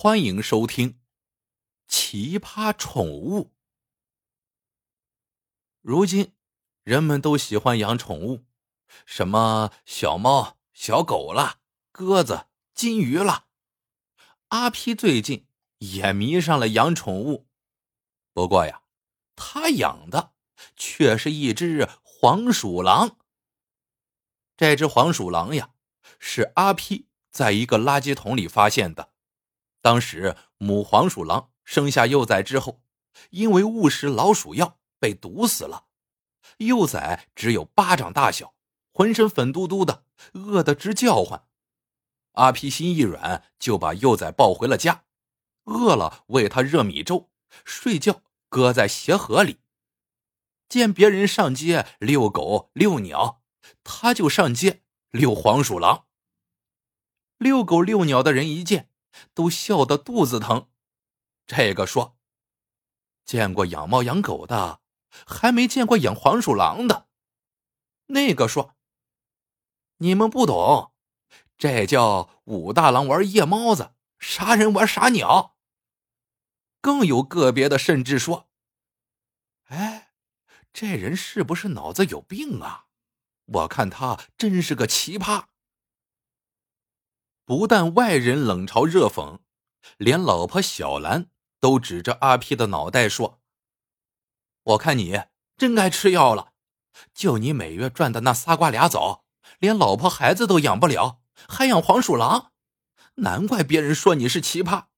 欢迎收听《奇葩宠物》。如今，人们都喜欢养宠物，什么小猫、小狗啦，鸽子、金鱼啦。阿皮最近也迷上了养宠物，不过呀，他养的却是一只黄鼠狼。这只黄鼠狼呀，是阿皮在一个垃圾桶里发现的。当时母黄鼠狼生下幼崽之后，因为误食老鼠药被毒死了。幼崽只有巴掌大小，浑身粉嘟嘟的，饿得直叫唤。阿皮心一软，就把幼崽抱回了家。饿了喂它热米粥，睡觉搁在鞋盒里。见别人上街遛狗遛鸟，他就上街遛黄鼠狼。遛狗遛鸟的人一见。都笑得肚子疼。这个说：“见过养猫养狗的，还没见过养黄鼠狼的。”那个说：“你们不懂，这叫武大郎玩夜猫子，杀人玩傻鸟。”更有个别的甚至说：“哎，这人是不是脑子有病啊？我看他真是个奇葩。”不但外人冷嘲热讽，连老婆小兰都指着阿 P 的脑袋说：“我看你真该吃药了，就你每月赚的那仨瓜俩枣，连老婆孩子都养不了，还养黄鼠狼，难怪别人说你是奇葩。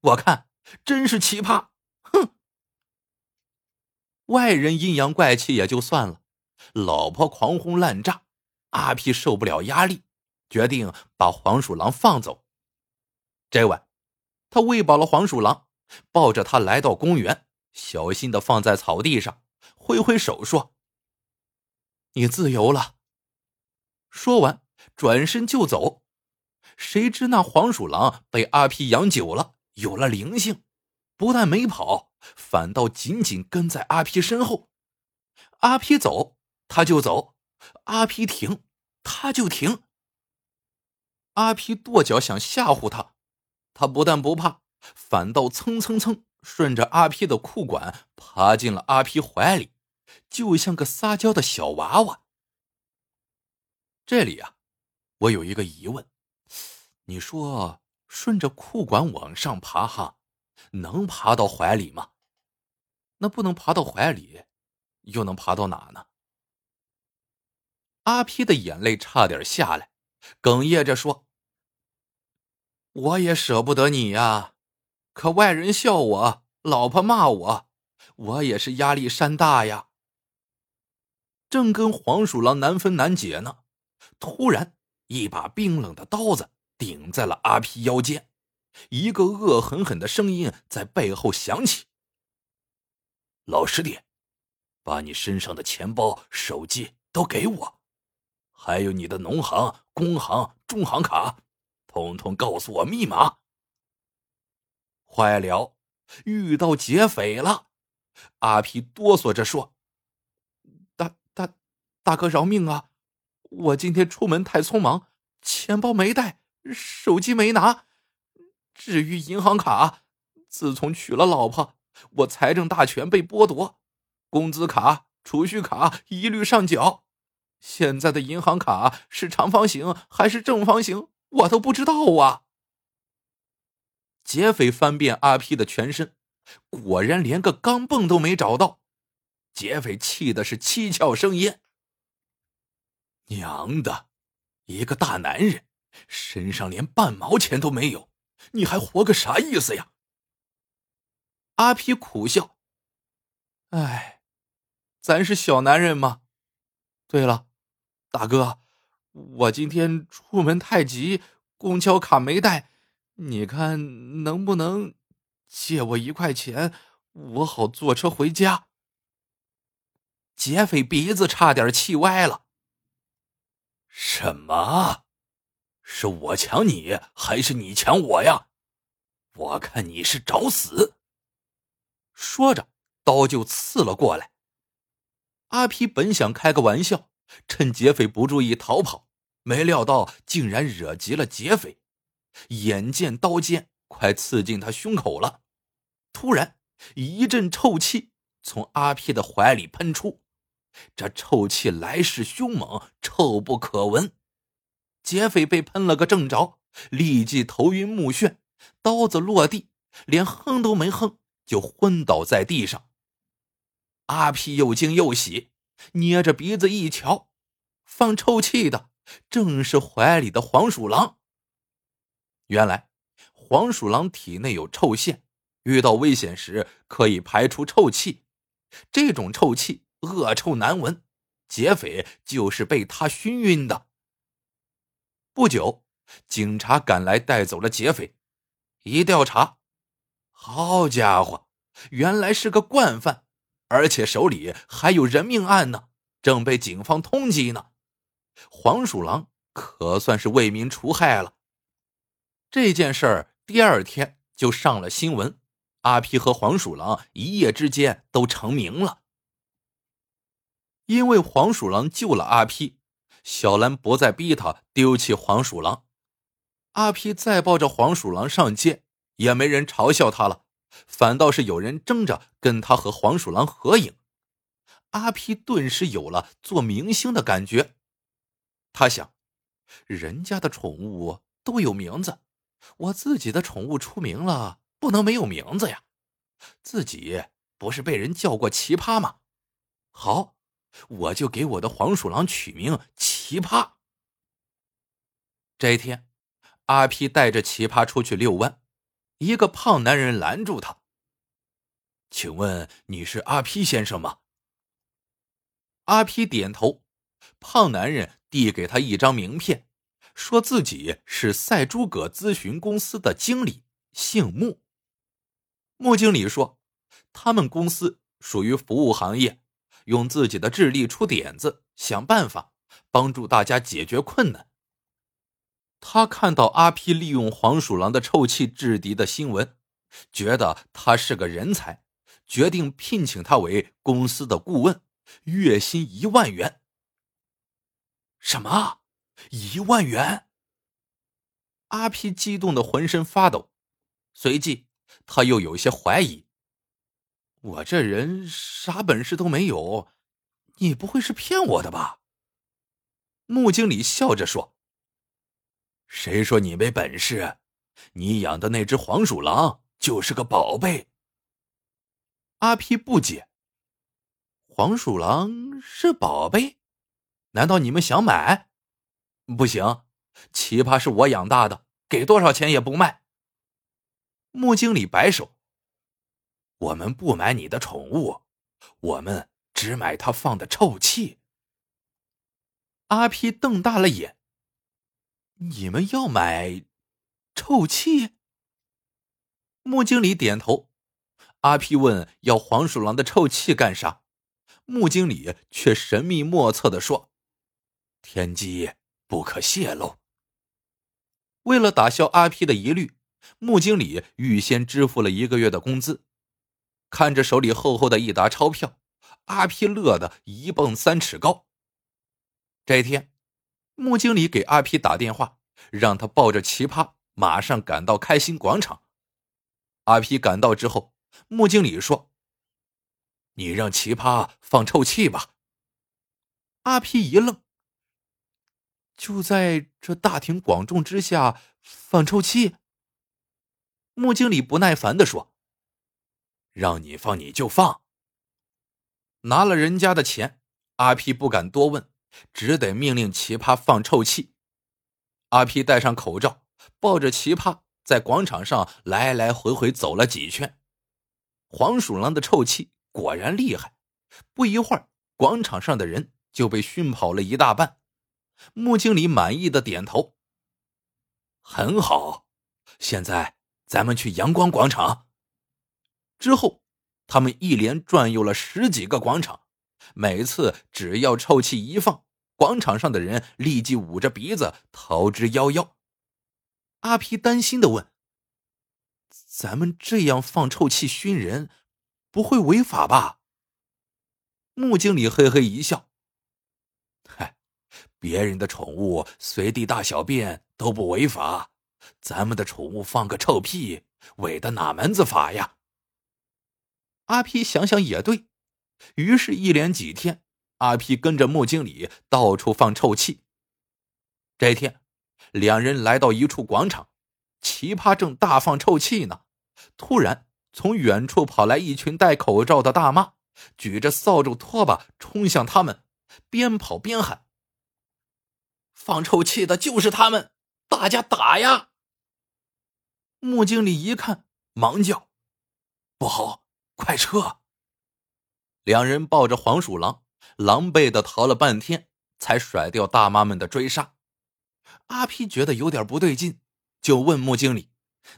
我看真是奇葩，哼！外人阴阳怪气也就算了，老婆狂轰滥炸，阿 P 受不了压力。”决定把黄鼠狼放走。这晚，他喂饱了黄鼠狼，抱着它来到公园，小心的放在草地上，挥挥手说：“你自由了。”说完，转身就走。谁知那黄鼠狼被阿皮养久了，有了灵性，不但没跑，反倒紧紧跟在阿皮身后。阿皮走，他就走；阿皮停，他就停。阿皮跺脚想吓唬他，他不但不怕，反倒蹭蹭蹭顺着阿皮的裤管爬进了阿皮怀里，就像个撒娇的小娃娃。这里啊，我有一个疑问：你说顺着裤管往上爬，哈，能爬到怀里吗？那不能爬到怀里，又能爬到哪呢？阿皮的眼泪差点下来。哽咽着说：“我也舍不得你呀，可外人笑我，老婆骂我，我也是压力山大呀。”正跟黄鼠狼难分难解呢，突然一把冰冷的刀子顶在了阿皮腰间，一个恶狠狠的声音在背后响起：“老实点，把你身上的钱包、手机都给我。”还有你的农行、工行、中行卡，统统告诉我密码。坏了，遇到劫匪了！阿皮哆嗦着说：“大大大哥饶命啊！我今天出门太匆忙，钱包没带，手机没拿。至于银行卡，自从娶了老婆，我财政大权被剥夺，工资卡、储蓄卡一律上缴。”现在的银行卡是长方形还是正方形，我都不知道啊！劫匪翻遍阿皮的全身，果然连个钢镚都没找到。劫匪气的是七窍生烟：“娘的，一个大男人身上连半毛钱都没有，你还活个啥意思呀？”阿皮苦笑：“哎，咱是小男人嘛。对了。”大哥，我今天出门太急，公交卡没带，你看能不能借我一块钱，我好坐车回家？劫匪鼻子差点气歪了。什么？是我抢你，还是你抢我呀？我看你是找死！说着，刀就刺了过来。阿皮本想开个玩笑。趁劫匪不注意逃跑，没料到竟然惹急了劫匪。眼见刀尖快刺进他胸口了。突然，一阵臭气从阿皮的怀里喷出，这臭气来势凶猛，臭不可闻。劫匪被喷了个正着，立即头晕目眩，刀子落地，连哼都没哼，就昏倒在地上。阿皮又惊又喜，捏着鼻子一瞧，放臭气的正是怀里的黄鼠狼。原来，黄鼠狼体内有臭腺，遇到危险时可以排出臭气，这种臭气恶臭难闻，劫匪就是被它熏晕的。不久，警察赶来带走了劫匪，一调查，好家伙，原来是个惯犯，而且手里还有人命案呢，正被警方通缉呢。黄鼠狼可算是为民除害了。这件事儿第二天就上了新闻，阿皮和黄鼠狼一夜之间都成名了。因为黄鼠狼救了阿皮，小兰不再逼他丢弃黄鼠狼。阿皮再抱着黄鼠狼上街，也没人嘲笑他了，反倒是有人争着跟他和黄鼠狼合影。阿皮顿时有了做明星的感觉。他想，人家的宠物都有名字。我自己的宠物出名了，不能没有名字呀！自己不是被人叫过奇葩吗？好，我就给我的黄鼠狼取名奇葩。这一天，阿皮带着奇葩出去遛弯，一个胖男人拦住他：“请问你是阿皮先生吗？”阿皮点头，胖男人递给他一张名片。说自己是赛诸葛咨询公司的经理，姓穆。穆经理说，他们公司属于服务行业，用自己的智力出点子，想办法帮助大家解决困难。他看到阿皮利用黄鼠狼的臭气制敌的新闻，觉得他是个人才，决定聘请他为公司的顾问，月薪一万元。什么？一万元！阿皮激动的浑身发抖，随即他又有些怀疑：“我这人啥本事都没有，你不会是骗我的吧？”穆经理笑着说：“谁说你没本事？你养的那只黄鼠狼就是个宝贝。”阿皮不解：“黄鼠狼是宝贝？难道你们想买？”不行，奇葩是我养大的，给多少钱也不卖。穆经理摆手：“我们不买你的宠物，我们只买它放的臭气。”阿皮瞪大了眼：“你们要买臭气？”穆经理点头。阿皮问：“要黄鼠狼的臭气干啥？”穆经理却神秘莫测的说：“天机。”不可泄露。为了打消阿皮的疑虑，穆经理预先支付了一个月的工资。看着手里厚厚的一沓钞票，阿皮乐得一蹦三尺高。这天，穆经理给阿皮打电话，让他抱着奇葩马上赶到开心广场。阿皮赶到之后，穆经理说：“你让奇葩放臭气吧。”阿皮一愣。就在这大庭广众之下放臭气。穆经理不耐烦的说：“让你放你就放。”拿了人家的钱，阿皮不敢多问，只得命令奇葩放臭气。阿皮戴上口罩，抱着奇葩在广场上来来回回走了几圈。黄鼠狼的臭气果然厉害，不一会儿，广场上的人就被熏跑了一大半。穆经理满意的点头。很好，现在咱们去阳光广场。之后，他们一连转悠了十几个广场，每次只要臭气一放，广场上的人立即捂着鼻子逃之夭夭。阿皮担心的问：“咱们这样放臭气熏人，不会违法吧？”穆经理嘿嘿一笑。嗨别人的宠物随地大小便都不违法，咱们的宠物放个臭屁，违的哪门子法呀？阿皮想想也对，于是，一连几天，阿皮跟着穆经理到处放臭气。这天，两人来到一处广场，奇葩正大放臭气呢。突然，从远处跑来一群戴口罩的大妈，举着扫帚、拖把冲向他们，边跑边喊：“放臭气的就是他们，大家打呀！”穆经理一看，忙叫：“不好！”快撤！两人抱着黄鼠狼，狼狈的逃了半天，才甩掉大妈们的追杀。阿皮觉得有点不对劲，就问穆经理：“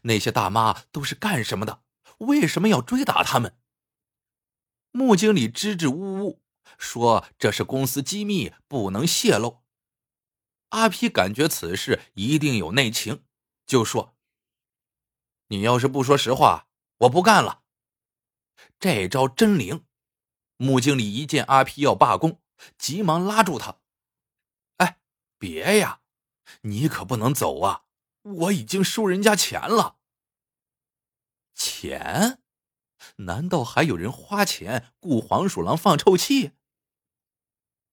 那些大妈都是干什么的？为什么要追打他们？”穆经理支支吾吾说：“这是公司机密，不能泄露。”阿皮感觉此事一定有内情，就说：“你要是不说实话，我不干了。”这招真灵！穆经理一见阿皮要罢工，急忙拉住他：“哎，别呀，你可不能走啊！我已经收人家钱了。钱？难道还有人花钱雇黄鼠狼放臭气？”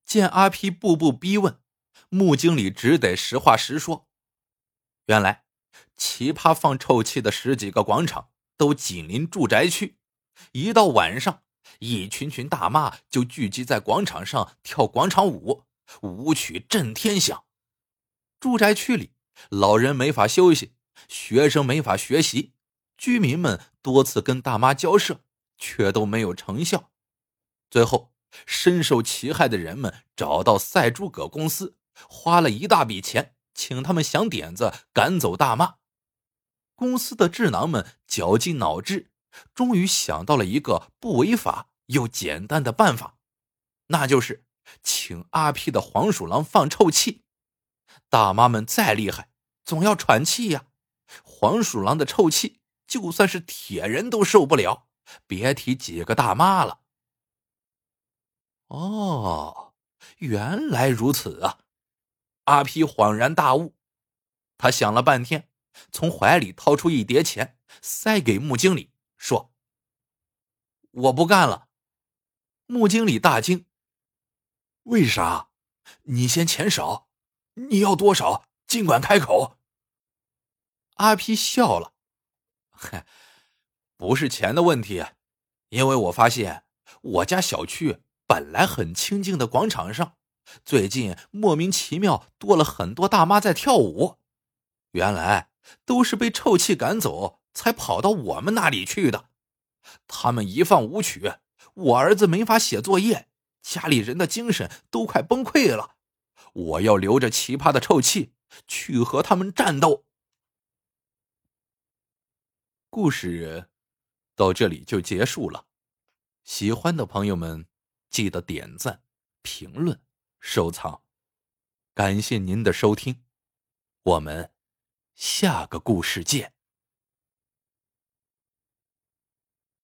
见阿皮步步逼问，穆经理只得实话实说：“原来，奇葩放臭气的十几个广场都紧邻住宅区。”一到晚上，一群群大妈就聚集在广场上跳广场舞，舞曲震天响。住宅区里，老人没法休息，学生没法学习，居民们多次跟大妈交涉，却都没有成效。最后，深受其害的人们找到赛诸葛公司，花了一大笔钱，请他们想点子赶走大妈。公司的智囊们绞尽脑汁。终于想到了一个不违法又简单的办法，那就是请阿皮的黄鼠狼放臭气。大妈们再厉害，总要喘气呀。黄鼠狼的臭气，就算是铁人都受不了，别提几个大妈了。哦，原来如此啊！阿皮恍然大悟，他想了半天，从怀里掏出一叠钱，塞给穆经理。说：“我不干了。”穆经理大惊：“为啥？你嫌钱少？你要多少？尽管开口。”阿皮笑了：“嗨，不是钱的问题，因为我发现我家小区本来很清静的广场上，最近莫名其妙多了很多大妈在跳舞，原来都是被臭气赶走。”才跑到我们那里去的。他们一放舞曲，我儿子没法写作业，家里人的精神都快崩溃了。我要留着奇葩的臭气去和他们战斗。故事到这里就结束了。喜欢的朋友们记得点赞、评论、收藏，感谢您的收听。我们下个故事见。